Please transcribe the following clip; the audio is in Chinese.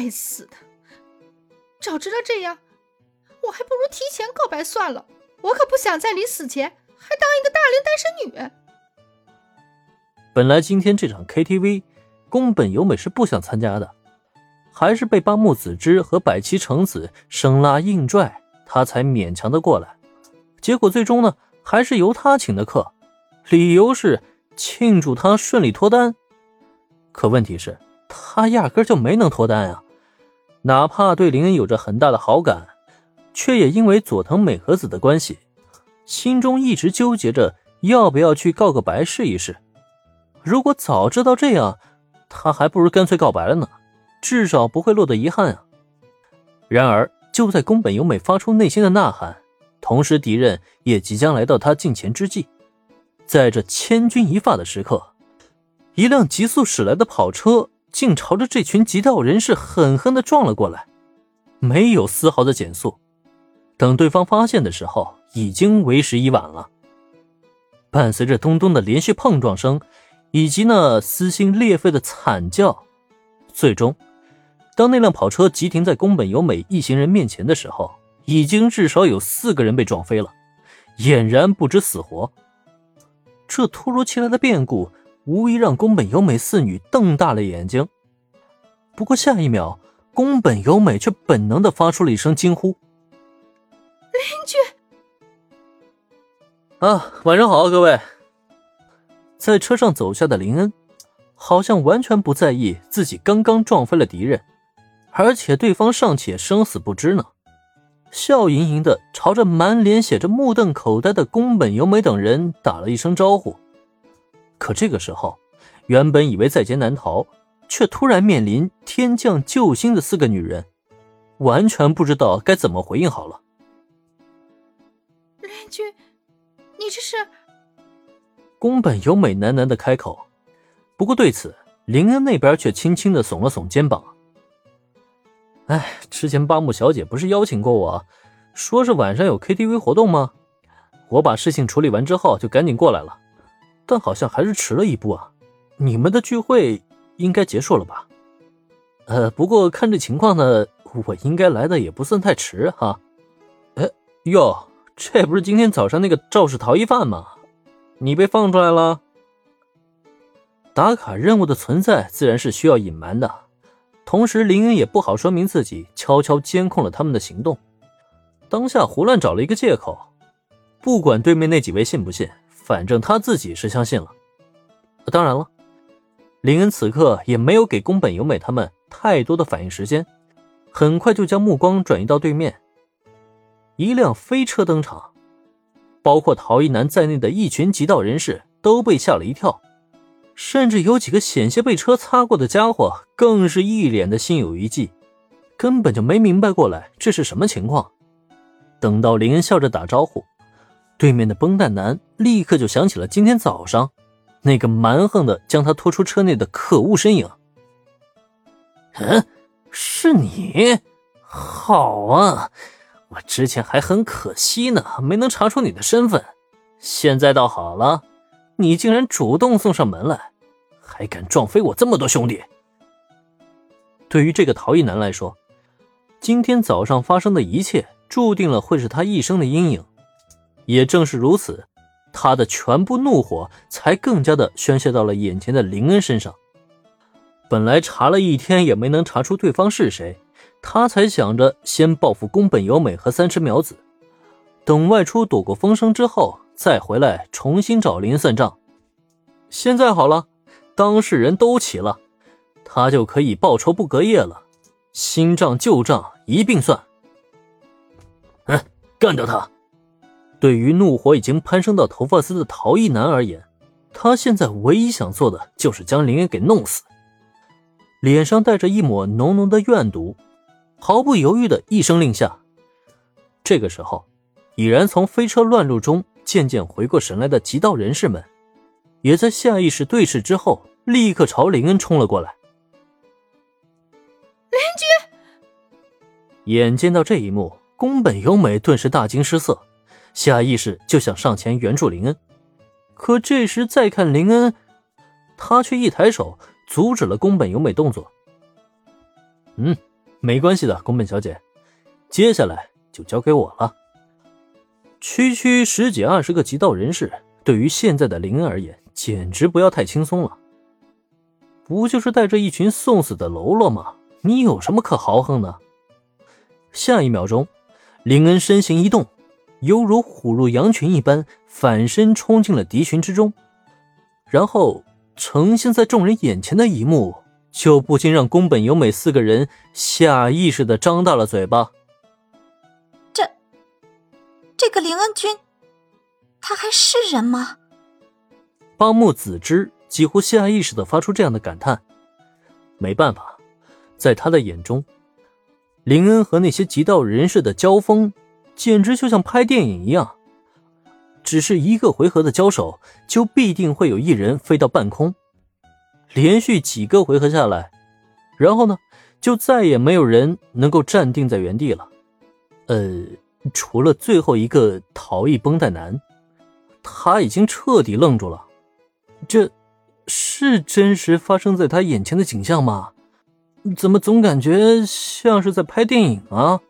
该死的！早知道这样，我还不如提前告白算了。我可不想在临死前还当一个大龄单身女。本来今天这场 KTV，宫本由美是不想参加的，还是被八木子之和百崎橙子生拉硬拽，她才勉强的过来。结果最终呢，还是由他请的客，理由是庆祝他顺利脱单。可问题是，他压根就没能脱单啊！哪怕对林恩有着很大的好感，却也因为佐藤美和子的关系，心中一直纠结着要不要去告个白试一试。如果早知道这样，他还不如干脆告白了呢，至少不会落得遗憾啊。然而，就在宫本由美发出内心的呐喊。同时，敌人也即将来到他近前之际，在这千钧一发的时刻，一辆急速驶来的跑车竟朝着这群极道人士狠狠地撞了过来，没有丝毫的减速。等对方发现的时候，已经为时已晚了。伴随着咚咚的连续碰撞声，以及那撕心裂肺的惨叫，最终，当那辆跑车急停在宫本由美一行人面前的时候。已经至少有四个人被撞飞了，俨然不知死活。这突如其来的变故无疑让宫本由美四女瞪大了眼睛。不过下一秒，宫本由美却本能的发出了一声惊呼：“邻居！”啊，晚上好，各位。在车上走下的林恩，好像完全不在意自己刚刚撞飞了敌人，而且对方尚且生死不知呢。笑盈盈的朝着满脸写着目瞪口呆的宫本由美等人打了一声招呼，可这个时候，原本以为在劫难逃，却突然面临天降救星的四个女人，完全不知道该怎么回应好了。连君，你这是？宫本由美喃喃的开口，不过对此，林恩那边却轻轻的耸了耸肩膀。哎，之前八木小姐不是邀请过我，说是晚上有 KTV 活动吗？我把事情处理完之后就赶紧过来了，但好像还是迟了一步啊。你们的聚会应该结束了吧？呃，不过看这情况呢，我应该来的也不算太迟哈。哎哟，这不是今天早上那个肇事逃逸犯吗？你被放出来了？打卡任务的存在自然是需要隐瞒的。同时，林恩也不好说明自己悄悄监控了他们的行动，当下胡乱找了一个借口。不管对面那几位信不信，反正他自己是相信了。当然了，林恩此刻也没有给宫本由美他们太多的反应时间，很快就将目光转移到对面。一辆飞车登场，包括陶一男在内的一群极道人士都被吓了一跳。甚至有几个险些被车擦过的家伙，更是一脸的心有余悸，根本就没明白过来这是什么情况。等到林恩笑着打招呼，对面的绷带男立刻就想起了今天早上那个蛮横的将他拖出车内的可恶身影。嗯，是你？好啊，我之前还很可惜呢，没能查出你的身份，现在倒好了。你竟然主动送上门来，还敢撞飞我这么多兄弟！对于这个逃逸男来说，今天早上发生的一切注定了会是他一生的阴影。也正是如此，他的全部怒火才更加的宣泄到了眼前的林恩身上。本来查了一天也没能查出对方是谁，他才想着先报复宫本由美和三池苗子，等外出躲过风声之后。再回来重新找林算账。现在好了，当事人都齐了，他就可以报仇不隔夜了，新账旧账一并算。嗯，干掉他！对于怒火已经攀升到头发丝的陶艺男而言，他现在唯一想做的就是将林恩给弄死。脸上带着一抹浓浓的怨毒，毫不犹豫的一声令下。这个时候，已然从飞车乱入中。渐渐回过神来的极道人士们，也在下意识对视之后，立刻朝林恩冲了过来。邻居，眼见到这一幕，宫本由美顿时大惊失色，下意识就想上前援助林恩。可这时再看林恩，他却一抬手阻止了宫本由美动作。嗯，没关系的，宫本小姐，接下来就交给我了。区区十几二十个极道人士，对于现在的林恩而言，简直不要太轻松了。不就是带着一群送死的喽啰吗？你有什么可豪横的？下一秒钟，林恩身形一动，犹如虎入羊群一般，反身冲进了敌群之中。然后呈现在众人眼前的一幕，就不禁让宫本由美四个人下意识的张大了嘴巴。这，这个林恩君，他还是人吗？八木子之几乎下意识的发出这样的感叹。没办法，在他的眼中，林恩和那些极道人士的交锋，简直就像拍电影一样。只是一个回合的交手，就必定会有一人飞到半空。连续几个回合下来，然后呢，就再也没有人能够站定在原地了。呃，除了最后一个逃逸绷带男，他已经彻底愣住了。这，是真实发生在他眼前的景象吗？怎么总感觉像是在拍电影啊？